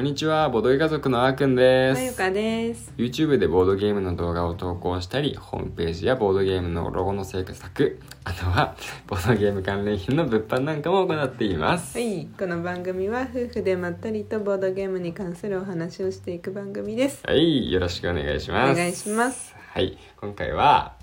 こんにちは、ボードゲー家族のあーくんで。まゆかです。YouTube でボードゲームの動画を投稿したり、ホームページやボードゲームのロゴの制作、あとはボードゲーム関連品の物販なんかも行っています。はい、この番組は夫婦でまったりとボードゲームに関するお話をしていく番組です。はい、よろしくお願いします。お願いします。はい、今回は、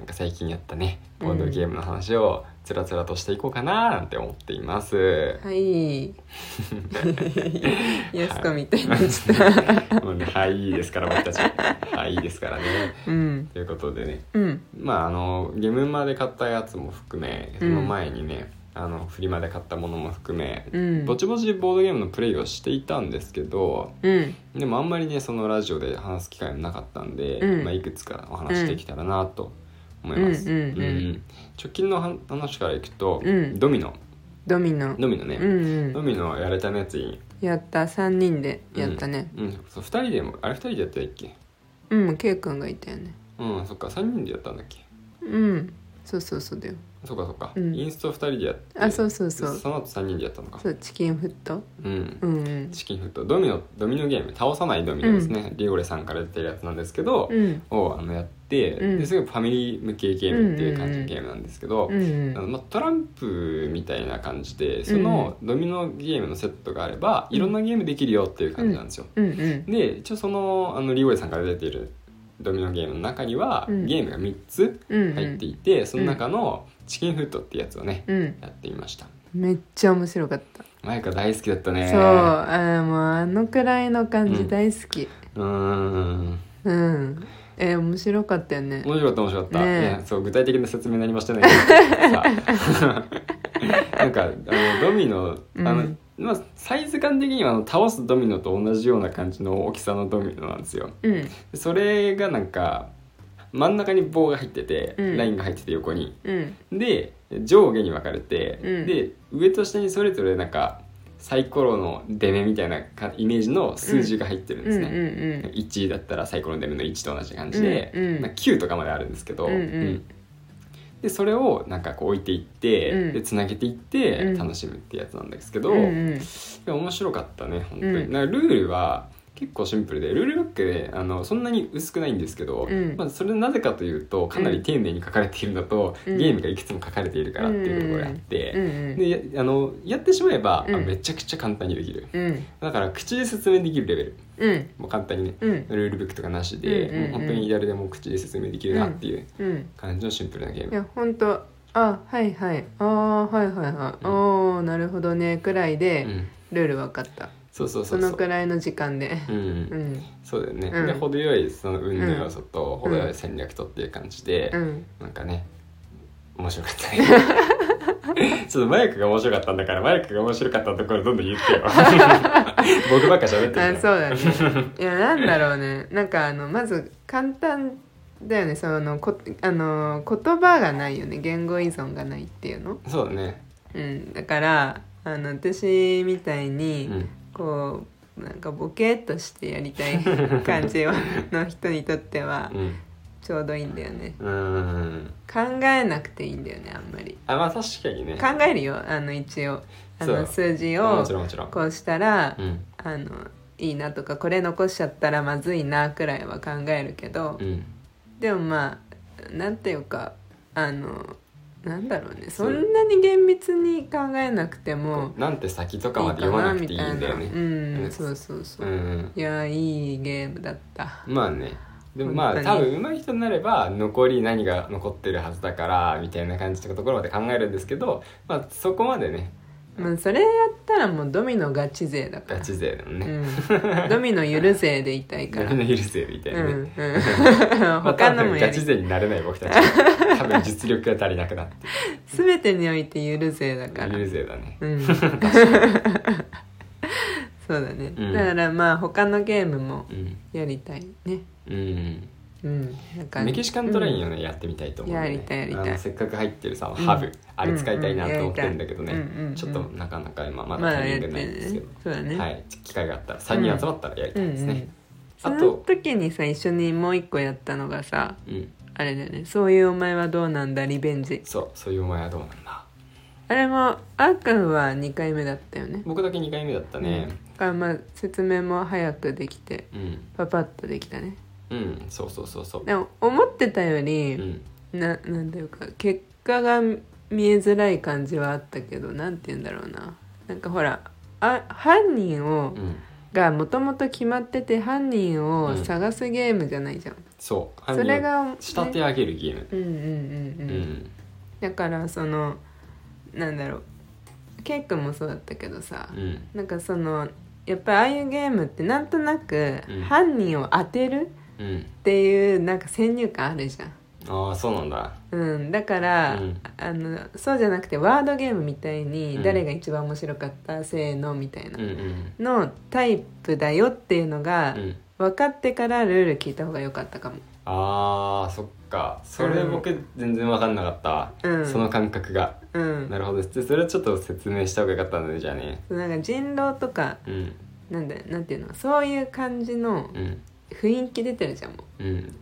なんか最近やったね、ボードゲームの話をつらつらとしていこうかななんて思っています。はい。やすこみたいになっちゃった。もうね、はい、いいですから、僕たち。はい、いいですからね。うん。ということでね、うん。まああのゲームマで買ったやつも含めその前にね、あのフリマで買ったものも含め、うんぼちぼちボードゲームのプレイをしていたんですけどうん。でもあんまりねそのラジオで話す機会もなかったんで、うんまあ、いくつかお話できたらなと思います、うんうんうん直近の話からいくと、うんドミノドミノ。ドミノね、うんうん。ドミノやれたやつにやった、三人でやったね。うん、うんそう2人でもあれ2人でやったっけ？うん、ケイくんがいたよね。うんそっか3人でやったんだっけ？うん。そうそうそうだよ。そっかそっか、うん。インスト2人でやってあ、そうそうそう。その後3人でやったのか。そう、チキンフット。うん。うん。うん。チキンフット。ドミノドミノゲーム。倒さないドミノですね、リオレさんから出てるやつなんですけど、うん。をあのやって、うん。ですごいファミリー向けゲームっていう感じのゲームなんですけど、うんあのまあ、トランプみたいな感じでそのドミノゲームのセットがあれば、いろんなゲームできるよっていう感じなんですよ、うん。うん。で一応そのあのリオレさんから出ているドミノゲームの中には、うん。ゲームが3つうん。入っていて、その中のチキンフットってやつをね、うん。やってみましためっちゃ面白かった。マイカ大好きだったねそう、あーもうあのくらいの感じうん大好き。うーんうん。えー面白かったよね。面白かった面白かった、ねえいやそう具体的な説明何もしてないけどさ なんかあのドミノあの、うんまあ、サイズ感的にはあの倒すドミノと同じような感じの大きさのドミノなんですようん。でそれがなんか真ん中に棒が入ってて、うん。ラインが入ってて横に。うん。で上下に分かれて、うん。で上と下にそれぞれなんかサイコロの出目みたいなかイメージの数字が入ってるんですね、うんうん1だったらサイコロの出目の1と同じ感じで、うんうん。まあ、9とかまであるんですけど、うんうん。でそれをなんかこう置いていって、うん。でつなげていってうん。楽しむってやつなんですけど、うんうん。面白かったね本当に、うん。なんかルールは結構シンプルでルールブックであのそんなに薄くないんですけど、うん。まあ、それなぜかというとかなり丁寧に書かれているのと、うん。ゲームがいくつも書かれているからっていうところがあって、うん。うんでやあのやってしまえば、あうん。めちゃくちゃ簡単にできる。うん。だから口で説明できるレベル。うん。もう簡単にね、うん。ルールブックとかなしで、うんうんうん。もう本当に誰でも口で説明できるなっていううん。感じのシンプルなゲーム、いや本当あはいはい。あーはいはいはい、おーなるほどね。くらいでうん、ルール分かった、そうそうそそう。そうのくらいの時間で。うん。うん。そうだよね、うん。で程よいその運の要素と程よい戦略とっていう感じで、うん。なんかね面白かったね。ちょっとマイクが面白かったんだからマイクが面白かったところどんどん言ってよ。僕ばっか喋ってるあそうだね。いやなんだろうね。なんかあのまず簡単だよね。そのこあの言葉がないよね。言語依存がないっていうの。そうだね。うん。だからあの私みたいうに、んこうなんかボケっとしてやりたい感じはの人にとっては うん。ちょうどいいんだよね。うーん。考えなくていいんだよねあんまり。あまあ確かにね。考えるよあの一応。あそう。の数字もをちろんもちろん。こうしたら、うん。あのいいなとかこれ残しちゃったらまずいなくらいは考えるけど、うん。でもまあなんていうかあのなんだろうね。そんなに厳密に考えなくてもなんて先とかまで読まななくていいんだよね。うんそうそうそう。う、ん。いやいいゲームだった。まあね。でもまあ多に。分上手い人になれば残り何が残ってるはずだからみたいな感じのところまで考えるんですけどまあそこまでね。まあそれやったらもうドミノガチ勢だから。ガチ勢だもんね、うん、ドミノゆる勢でいたいから。誰の許せみたいなね、うんうん。まあ、他のもガチ勢になれない僕たち 多分実力が足りなくなって。全てにおいてゆる勢だから。許せだね。うん。そうだね、うん。だからまあ他のゲームもうん。やりたいね。うんうん。なんかメキシカントラインをね、やってみたいと思う、ね、やりたいやりたい。せっかく入ってるさんハブ、あれ使いたいなと思ってるんだけどね、うんうんうんうんちょっとなかなか今ままだだタイミングないんですけど、ねそうだね、はい機会があったら3人集まったらやりたいですね、そのあと時にさ一緒にもう一個やったのがさうん。あれだよね。そういうお前はどうなんだリベンジ。そうそういうお前はどうなんだ。あれもあーくんは2回目だったよね。僕だけ2回目だったね。だからまあ説明も早くできてうん。パパッとできたねうん、そうそうそうそう。でも思ってたようり、ん。ななんていうか結果が見えづらい感じはあったけどなんて言うんだろうな。なんかほらあ犯人をうん。がもともと決まってて犯人をうん。探すゲームじゃないじゃん、そう。それ犯が、仕立て上げるゲーム。うんうんうんううん、んだからそのなんだろう。ケイ君もそうだったけどさ、うん。なんかそのやっぱりああいうゲームってなんとなくうん。犯人を当てるうんっていうなんか先入観あるじゃん。ああそうなんだ。うん、だから、うん。あのそうじゃなくてワードゲームみたいにうん。誰が一番面白かった、せーのみたいなうんうん。のタイプだよっていうのがうん。分かってからルール聞いた方が良かったかも。あーそっか。それうん僕全然分かんなかったわ、うん。その感覚が。うん、なるほど。でそれちょっと説明した方がよかったんだねじゃあね。なんか人狼とかうん。なんだなんていうの？そういう感じのうん雰囲気出てるじゃんもう。うん。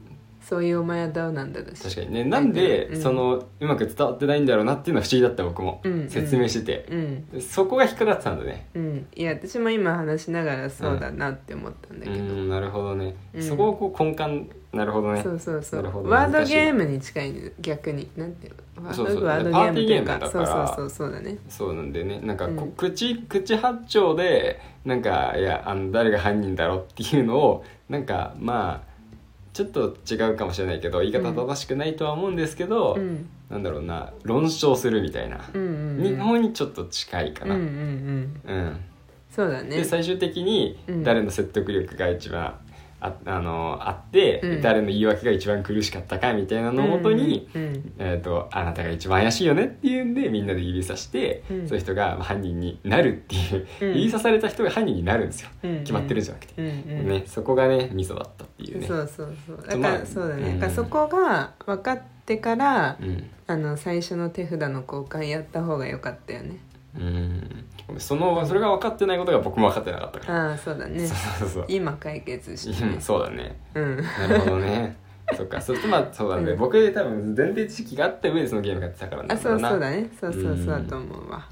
そういうお前はどうなんだだし。確かにね。なんで、うん。そのうまく伝わってないんだろうなっていうのは不思議だった僕も、うん説明してて、うん。そこが引っかかってたんだね。うん。いや私も今話しながらそうだなって思ったんだうけど、ん。なるほどね、うん。そこをこう根幹なるほどね。そうそうそう。なるほどワードゲームに近いね逆に。なんていうの？ワードそうそう。ワードゲームっていうパーティーゲームだから。かそうそうそう。そうだね。そうなんでね。なんかこう、うん。口口八丁でなんかいやあの誰が犯人だろうっていうのをなんかまあちょっと違うかもしれないけど言い方正しくないとは思うんですけど、うん。なんだろうな論証するみたいな、うんうん日本にちょっと近いかうんうんうな、ん。うん。そうだね。で最終的にうん。誰の説得力が一番ああのあって、うん。誰の言い訳が一番苦しかったかみたいなのをもとに、うんうんえー、とあなたが一番怪しいよねっていうんでみんなで指さして、うん。そういう人がまあ犯人になるっていう、うん。指さされた人が犯人になるんですよ、うん決まってるんじゃなくて、ね、そこがねミソだったっていうね。そうそうそう。だまあからそうだね、うん。だからそこが分かってから、うん。あの最初の手札の交換やった方が良かったよねうん。そのそれが分かってないことが僕も分かってなかったから、ああそうだね。そうそうそう。今解決して。ねうんそうだね。うん。なるほどね。そっか。そしてまあそうだね、うん。僕多分前提知識があった上でそのゲームがやってたからなあそうそうだね。そうそううんそうだと思うわ。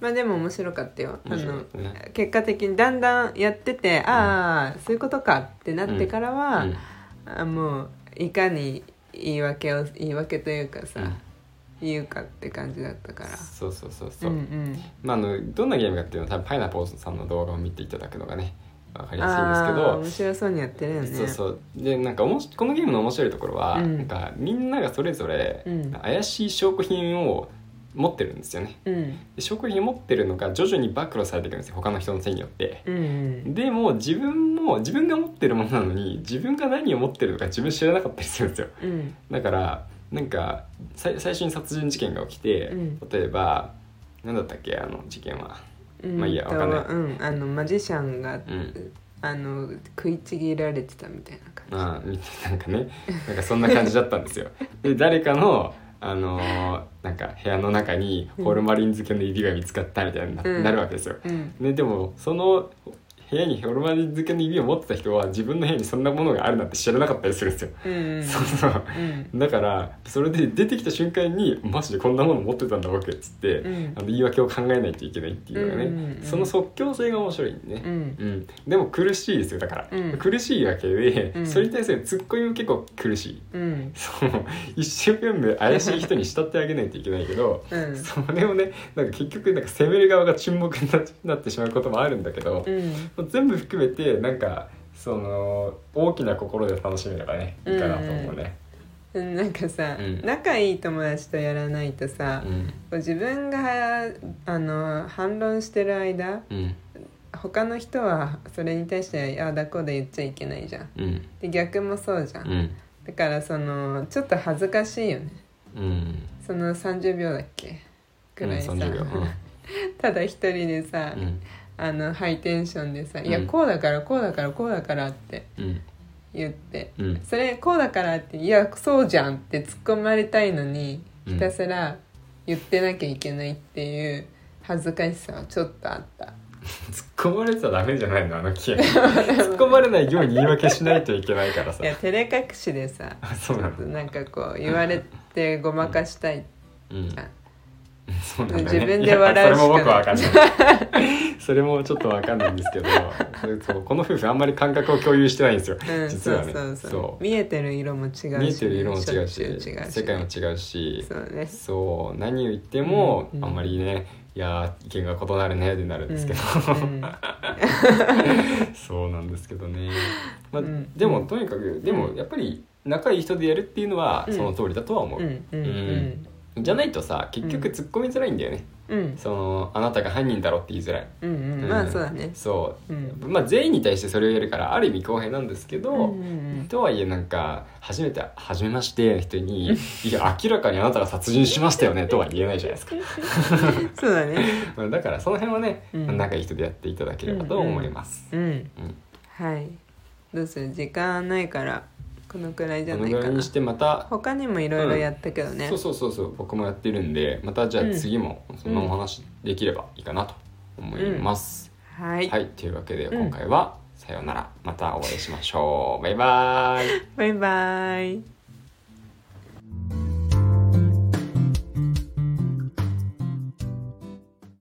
まあでも面白かったよ。あのね結果的にだんだんやってて、ああそういうことかってなってからは、うん。あもういかに言い訳を言い訳というかさ、うん言うかって感じだったから。そうそうそうそう。う、んうん。まあ、あのどんなゲームかっていうのは多分パイナポーズさんの動画を見ていただくのがね分かりやすいんですけど。面白そうにやってるよね。そうそう。でなんかおもしこのゲームの面白いところは、うん。なんかみんながそれぞれうん。怪しい証拠品を持ってるんですよね。うん。で証拠品を持ってるのが徐々に暴露されていくんですよ。他の人のせいによって。うんうん。でも自分も自分が持ってるものなのに自分が何を持ってるのか自分知らなかったりするんですよ。うん。だからなんかさ最初に殺人事件が起きて、うん。例えば何だったっけあの事件は。うんまあいいやとわかんない。うんあのマジシャンが、うん。あの食いちぎられてたみたいな感じ。まあな なんかね。なんかそんな感じだったんですよ。で誰かのあのーなんか部屋の中にホルマリン漬けの指が見つかったみたいにな,、るわけですよ、うん。ね、でもその部屋にホルマリン漬けの指を持ってた人は自分の部屋にそんなものがあるなんて知らなかったりするんですよ、うんうん。そうそう。うん。だからそれで出てきた瞬間にマジでこんなもの持ってたんだ僕っつって、うん。あの言い訳を考えないといけないっていうのがね、うんうんうん。その即興性が面白いんでね、うん。うん、でも苦しいですよだから、うん。苦しいわけで、うん。それに対するツッコミも結構苦しい。うん。そう。一生懸命怪しい人に慕ってあげないといけないけどうん。それをねなんか結局なんか責める側が沈黙にななってしまうこともあるんだけど、うん全部含めてなんかその大きな心で楽しめればねいいかなと思うね。うん。なんかさ、うん。仲いい友達とやらないとさ、うん。自分があの反論してる間うん。他の人はそれに対してああだこうだ言っちゃいけないじゃん。うん。で逆もそうじゃん、うん。だからそのちょっと恥ずかしいよね。うん。その30秒だっけ？くらいさ、うん。30秒うんただ一人でさ、うんあのハイテンションでさ「うん。いやこうだからこうだからこうだから」ってうん。言ってうん。それこうだからって「いやそうじゃん」って突っ込まれたいのにうん。ひたすら言ってなきゃいけないっていう恥ずかしさはちょっとあった。突っ込まれちゃダメじゃないのあのゲーム突っ込まれないように言い訳しないといけないからさ。いや照れ隠しでさあ そうなの。なんかこう言われてごまかしたいうん。じゃん そうなんだね。自分で笑うしかそれも僕かんない。それもちょっとわかんないんですけどそうこの夫婦あんまり感覚を共有してないんですよ、うん、実はね。そう見えてる色も違うし、見えてる色も違うし世界も違うし。そうね。そう何を言っても、うんうん。あんまりねいやー意見が異なるねってなるんですけど、うん そうなんですけどね、まあうんでもとにかくでもやっぱり仲いい人でやるっていうのはうん。その通りだとは思う、うんうん。うんじゃないとさ結局突っ込みづらいんだよね、うん。そのあなたが犯人だろって言いづらい、うんうん。まあそうだね。そう。うん。まあ全員に対してそれをやるからある意味公平なんですけど、うんうんとはいえなんか初めて「初めまして」の人に「いや明らかにあなたが殺人しましたよね」とは言えないじゃないですか。うんそうだね。まあだからその辺はね、うん。仲いい人でやっていただければと思います、うん。うん。はい。どうする？時間ないからこのくらいじゃこないかな。のぐらいにしてまた他にもいろいろやったけどね。そうそうそうそう僕もやってるんでまたじゃうん。あ次もそのお話できればいいかなと思います、はい。はいというわけでうん。今回はさようなら。またお会いしましょう。バイバーイ。バイバイ